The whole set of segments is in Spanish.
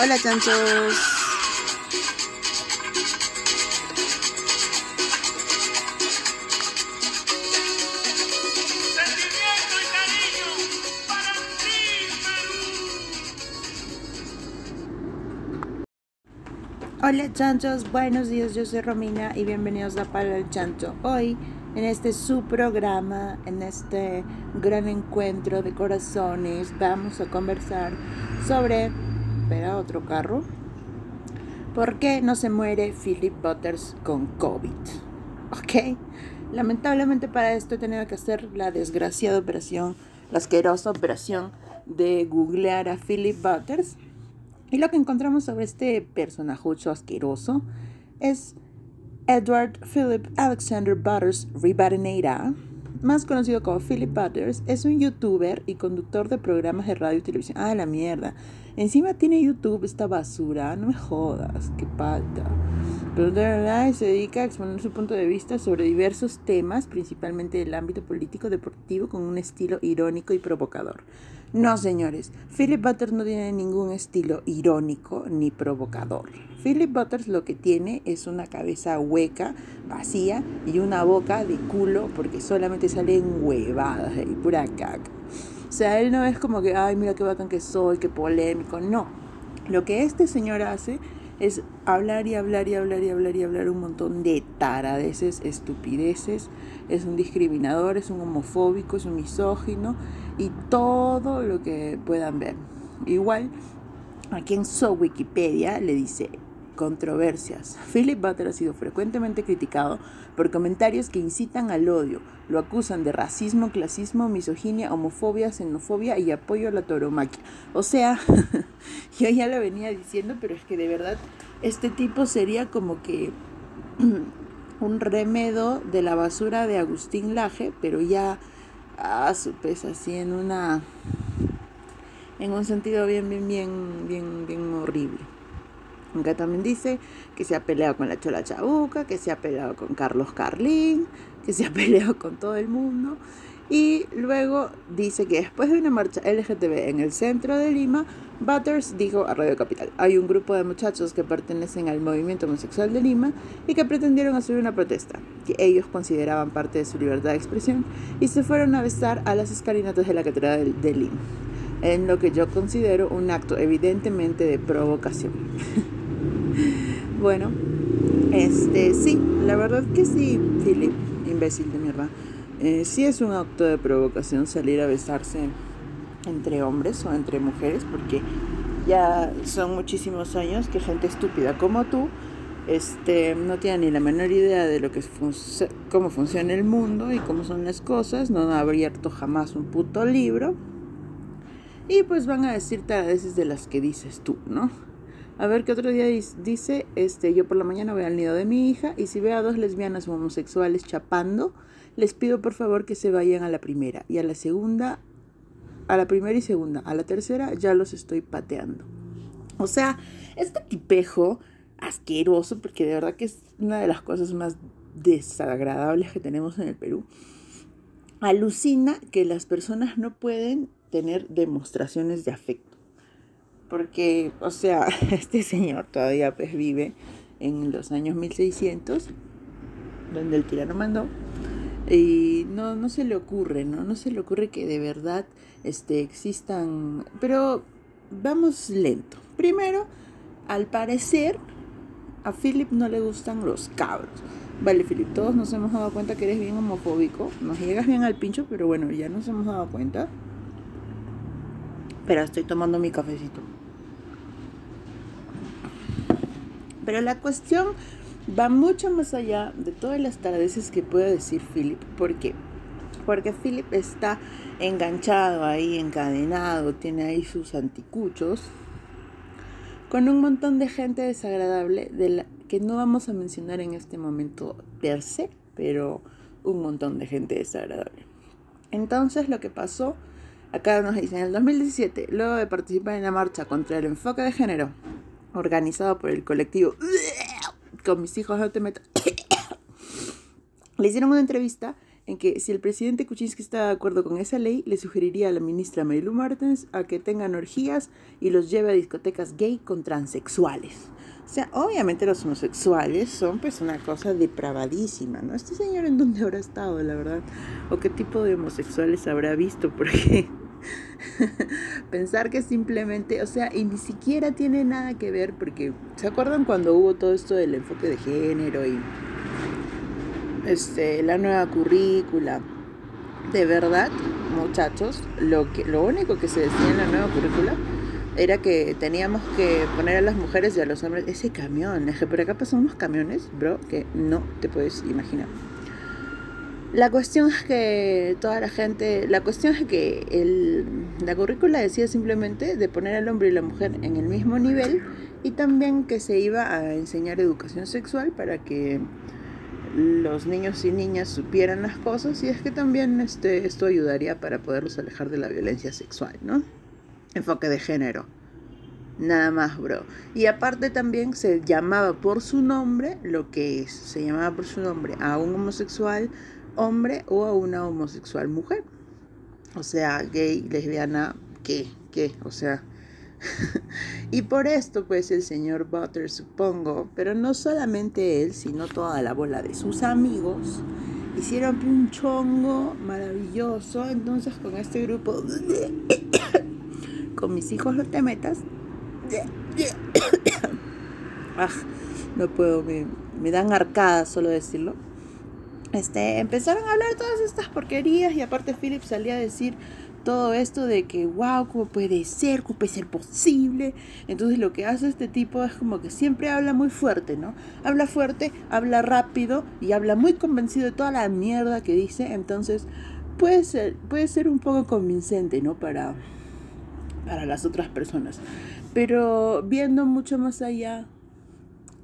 Hola chanchos. Hola chanchos, buenos días, yo soy Romina y bienvenidos a Palo el Chancho. Hoy, en este su programa, en este gran encuentro de corazones, vamos a conversar sobre, espera otro carro, ¿por qué no se muere Philip Butters con COVID? Ok, lamentablemente para esto he tenido que hacer la desgraciada operación, la asquerosa operación de googlear a Philip Butters. Y lo que encontramos sobre este personajucho asqueroso es Edward Philip Alexander Butters Rivadeneira, más conocido como Philip Butters, es un youtuber y conductor de programas de radio y televisión. Ah, la mierda. Encima tiene YouTube esta basura. No me jodas, qué falta. Se dedica a exponer su punto de vista sobre diversos temas, principalmente del ámbito político deportivo, con un estilo irónico y provocador. No, señores, Philip Butters no tiene ningún estilo irónico ni provocador. Philip Butters lo que tiene es una cabeza hueca, vacía y una boca de culo porque solamente salen huevadas y pura caca. O sea, él no es como que, ay, mira qué bacán que soy, qué polémico. No. Lo que este señor hace es hablar y hablar y hablar y hablar y hablar un montón de taradeces, estupideces. Es un discriminador, es un homofóbico, es un misógino y todo lo que puedan ver. Igual, aquí en So Wikipedia le dice controversias. Philip Butler ha sido frecuentemente criticado por comentarios que incitan al odio, lo acusan de racismo, clasismo, misoginia, homofobia, xenofobia y apoyo a la tauromaquia. O sea, yo ya lo venía diciendo, pero es que de verdad este tipo sería como que un remedo de la basura de Agustín Laje, pero ya a su pez así en una en un sentido bien bien bien bien bien horrible. Acá también dice que se ha peleado con la Chola Chabuca, que se ha peleado con Carlos Carlín, que se ha peleado con todo el mundo. Y luego dice que después de una marcha LGTB en el centro de Lima, Butters dijo a Radio Capital, hay un grupo de muchachos que pertenecen al movimiento homosexual de Lima y que pretendieron hacer una protesta, que ellos consideraban parte de su libertad de expresión, y se fueron a besar a las escalinatas de la Catedral de Lima, en lo que yo considero un acto evidentemente de provocación. bueno, este sí, la verdad que sí, Philip, imbécil de mierda. Eh, sí es un acto de provocación salir a besarse entre hombres o entre mujeres, porque ya son muchísimos años que gente estúpida como tú este, no tiene ni la menor idea de lo que cómo funciona el mundo y cómo son las cosas, no ha abierto jamás un puto libro. Y pues van a decirte a veces de las que dices tú, ¿no? A ver qué otro día dice, este, yo por la mañana voy al nido de mi hija y si veo a dos lesbianas homosexuales chapando, les pido por favor que se vayan a la primera y a la segunda, a la primera y segunda, a la tercera ya los estoy pateando. O sea, este tipejo asqueroso, porque de verdad que es una de las cosas más desagradables que tenemos en el Perú, alucina que las personas no pueden tener demostraciones de afecto. Porque, o sea, este señor todavía pues vive en los años 1600, donde el tirano mandó, y no, no se le ocurre, ¿no? No se le ocurre que de verdad este, existan... Pero vamos lento. Primero, al parecer, a Philip no le gustan los cabros. Vale, Philip, todos nos hemos dado cuenta que eres bien homofóbico. Nos llegas bien al pincho, pero bueno, ya nos hemos dado cuenta. Pero estoy tomando mi cafecito. Pero la cuestión va mucho más allá de todas las tardeces que puede decir Philip. ¿Por qué? Porque Philip está enganchado ahí, encadenado, tiene ahí sus anticuchos, con un montón de gente desagradable que no vamos a mencionar en este momento per se, pero un montón de gente desagradable. Entonces lo que pasó, acá nos dicen, en el 2017, luego de participar en la marcha contra el enfoque de género, organizado por el colectivo con mis hijos no te metas. Le hicieron una entrevista en que si el presidente Kuczynski está de acuerdo con esa ley, le sugeriría a la ministra Marilu Martens a que tengan orgías y los lleve a discotecas gay con transexuales. O sea, obviamente los homosexuales son pues una cosa depravadísima, ¿no? Este señor en dónde habrá estado, la verdad, o qué tipo de homosexuales habrá visto, porque pensar que simplemente, o sea, y ni siquiera tiene nada que ver, porque ¿se acuerdan cuando hubo todo esto del enfoque de género y este, la nueva currícula? De verdad, muchachos, lo, que, lo único que se decía en la nueva currícula era que teníamos que poner a las mujeres y a los hombres ese camión. Es que por acá pasan unos camiones, bro, que no te puedes imaginar. La cuestión es que toda la gente, la cuestión es que el, la currícula decía simplemente de poner al hombre y la mujer en el mismo nivel y también que se iba a enseñar educación sexual para que los niños y niñas supieran las cosas y es que también este, esto ayudaría para poderlos alejar de la violencia sexual, ¿no? enfoque de género. Nada más, bro. Y aparte también se llamaba por su nombre lo que es. Se llamaba por su nombre a un homosexual hombre o a una homosexual mujer. O sea, gay, lesbiana, ¿qué? ¿Qué? O sea... y por esto, pues el señor Butter, supongo, pero no solamente él, sino toda la bola de sus amigos, hicieron un chongo maravilloso. Entonces, con este grupo con mis hijos no te metas. ah, no puedo, me, me dan arcadas solo decirlo. Este, empezaron a hablar todas estas porquerías y aparte Philip salía a decir todo esto de que, wow, ¿cómo puede ser? ¿Cómo puede ser posible? Entonces lo que hace este tipo es como que siempre habla muy fuerte, ¿no? Habla fuerte, habla rápido y habla muy convencido de toda la mierda que dice. Entonces puede ser, puede ser un poco convincente, ¿no? Para, para las otras personas. Pero viendo mucho más allá,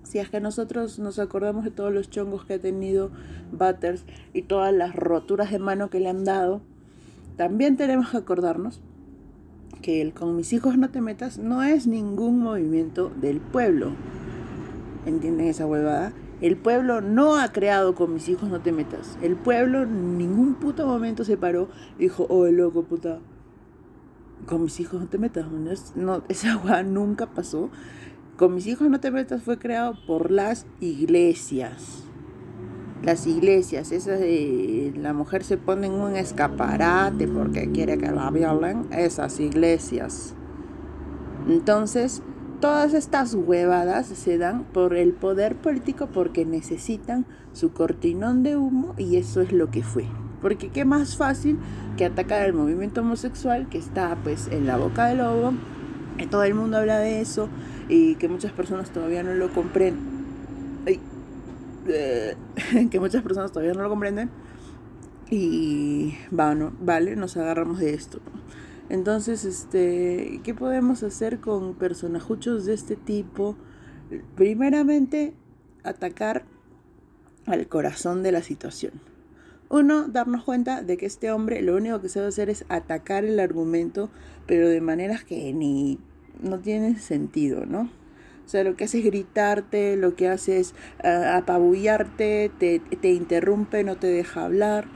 si es que nosotros nos acordamos de todos los chongos que ha tenido Butters y todas las roturas de mano que le han dado, también tenemos que acordarnos que el con mis hijos no te metas no es ningún movimiento del pueblo. ¿Entienden esa huevada? El pueblo no ha creado con mis hijos no te metas. El pueblo en ningún puto momento se paró y dijo, oh, loco, puta, con mis hijos no te metas, no, esa agua nunca pasó. Con mis hijos no te metas fue creado por las iglesias. Las iglesias, esas de la mujer se pone en un escaparate porque quiere que la violen, esas iglesias. Entonces, todas estas huevadas se dan por el poder político porque necesitan su cortinón de humo y eso es lo que fue. Porque qué más fácil que atacar el movimiento homosexual que está pues en la boca del lobo, todo el mundo habla de eso y que muchas personas todavía no lo comprenden. que muchas personas todavía no lo comprenden. Y bueno, vale, nos agarramos de esto. Entonces, este, ¿qué podemos hacer con personajuchos de este tipo? Primeramente, atacar al corazón de la situación. Uno, darnos cuenta de que este hombre lo único que sabe hacer es atacar el argumento, pero de maneras que ni no tienen sentido, ¿no? O sea, lo que hace es gritarte, lo que hace es ah, apabullarte, te, te interrumpe, no te deja hablar.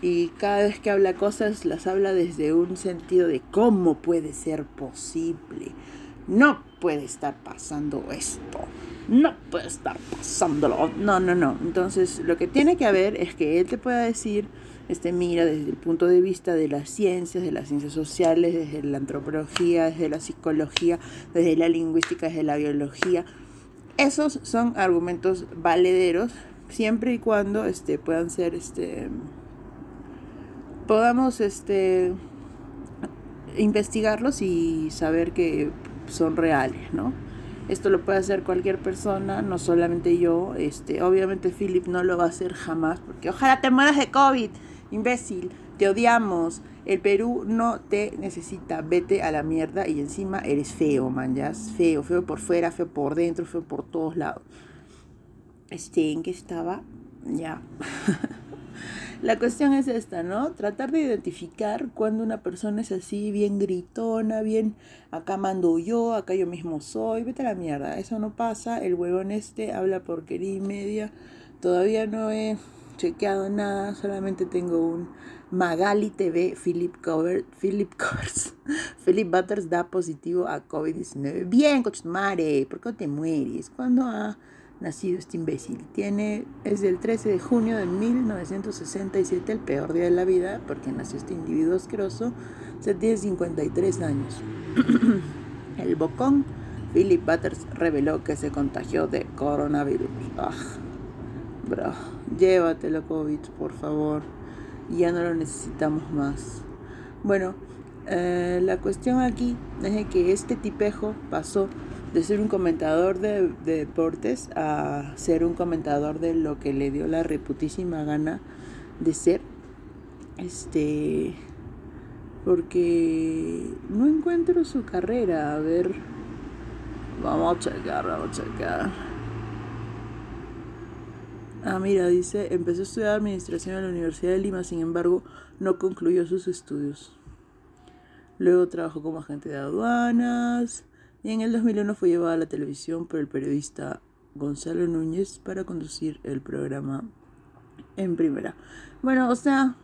Y cada vez que habla cosas, las habla desde un sentido de cómo puede ser posible. No puede estar pasando esto no puede estar pasándolo. No, no, no. Entonces, lo que tiene que haber es que él te pueda decir, este, mira, desde el punto de vista de las ciencias, de las ciencias sociales, desde la antropología, desde la psicología, desde la lingüística, desde la biología. Esos son argumentos valederos siempre y cuando este, puedan ser, este, podamos este, investigarlos y saber que son reales, ¿no? Esto lo puede hacer cualquier persona, no solamente yo. Este, obviamente Philip no lo va a hacer jamás, porque ojalá te mueras de COVID, imbécil. Te odiamos. El Perú no te necesita. Vete a la mierda y encima eres feo, man. Feo, feo por fuera, feo por dentro, feo por todos lados. Este, ¿en qué estaba? Ya. La cuestión es esta, ¿no? Tratar de identificar cuando una persona es así, bien gritona, bien, acá mando yo, acá yo mismo soy, vete a la mierda, eso no pasa, el huevón este habla porquería y media, todavía no he chequeado nada, solamente tengo un Magali TV, Philip Cover, Philip Covers, Philip Butters da positivo a COVID-19. Bien, Cochmare, ¿por qué te mueres? ¿Cuándo ha nacido este imbécil? Tiene, es del 13 de junio de 1967, el peor día de la vida, porque nació este individuo asqueroso. Se tiene 53 años. el bocón, Philip Butters reveló que se contagió de coronavirus. Ah, bro, llévatelo COVID, por favor. Ya no lo necesitamos más. Bueno, eh, la cuestión aquí es que este tipejo pasó de ser un comentador de, de, deportes a ser un comentador de lo que le dio la reputísima gana de ser. Este. Porque no encuentro su carrera. A ver. Vamos a checar, vamos a checar. Ah, mira, dice, empezó a estudiar administración en la Universidad de Lima, sin embargo, no concluyó sus estudios. Luego trabajó como agente de aduanas y en el 2001 fue llevado a la televisión por el periodista Gonzalo Núñez para conducir el programa en primera. Bueno, o sea,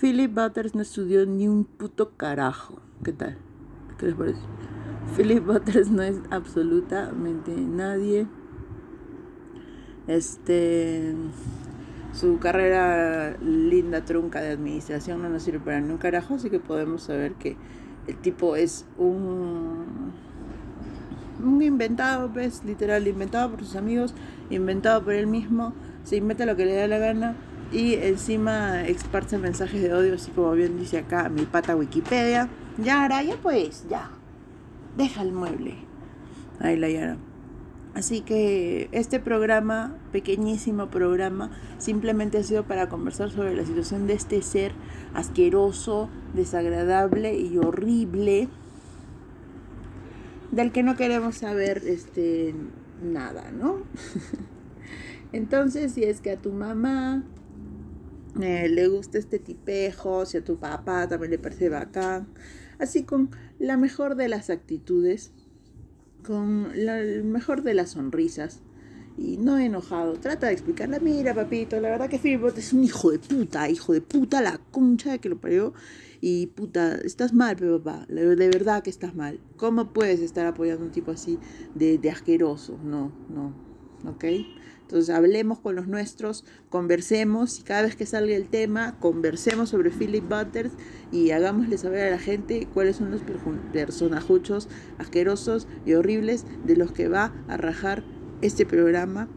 Philip Butters no estudió ni un puto carajo. ¿Qué tal? ¿Qué les parece? Philip Butters no es absolutamente nadie. Este. Su carrera linda trunca de administración no nos sirve para ni un carajo, así que podemos saber que el tipo es un. Un inventado, pues, literal, inventado por sus amigos, inventado por él mismo, se inventa lo que le da la gana y encima esparce mensajes de odio, así como bien dice acá mi pata Wikipedia. Yara, ya pues, ya. Deja el mueble. Ahí la Yara. Así que este programa, pequeñísimo programa, simplemente ha sido para conversar sobre la situación de este ser asqueroso, desagradable y horrible, del que no queremos saber este, nada, ¿no? Entonces, si es que a tu mamá eh, le gusta este tipejo, si a tu papá también le parece bacán, así con la mejor de las actitudes, con la mejor de las sonrisas y no enojado. Trata de explicarle, mira papito, la verdad que Philip es un hijo de puta, hijo de puta, la concha de que lo parió. Y puta, estás mal, papá, de verdad que estás mal. ¿Cómo puedes estar apoyando a un tipo así de asqueroso? No, no, ¿ok? Entonces hablemos con los nuestros, conversemos y cada vez que salga el tema, conversemos sobre Philip Butters y hagámosle saber a la gente cuáles son los personajuchos asquerosos y horribles de los que va a rajar este programa.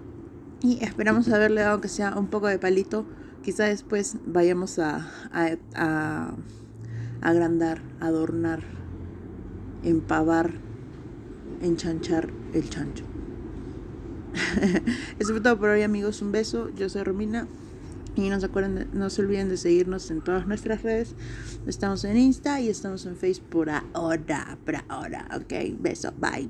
Y esperamos haberle dado que sea un poco de palito. Quizá después vayamos a, a, a agrandar, adornar, empavar, enchanchar el chancho. Eso fue todo por hoy amigos, un beso, yo soy Romina y no se, acuerden no se olviden de seguirnos en todas nuestras redes. Estamos en Insta y estamos en Facebook por ahora, por ahora, ok, beso, bye.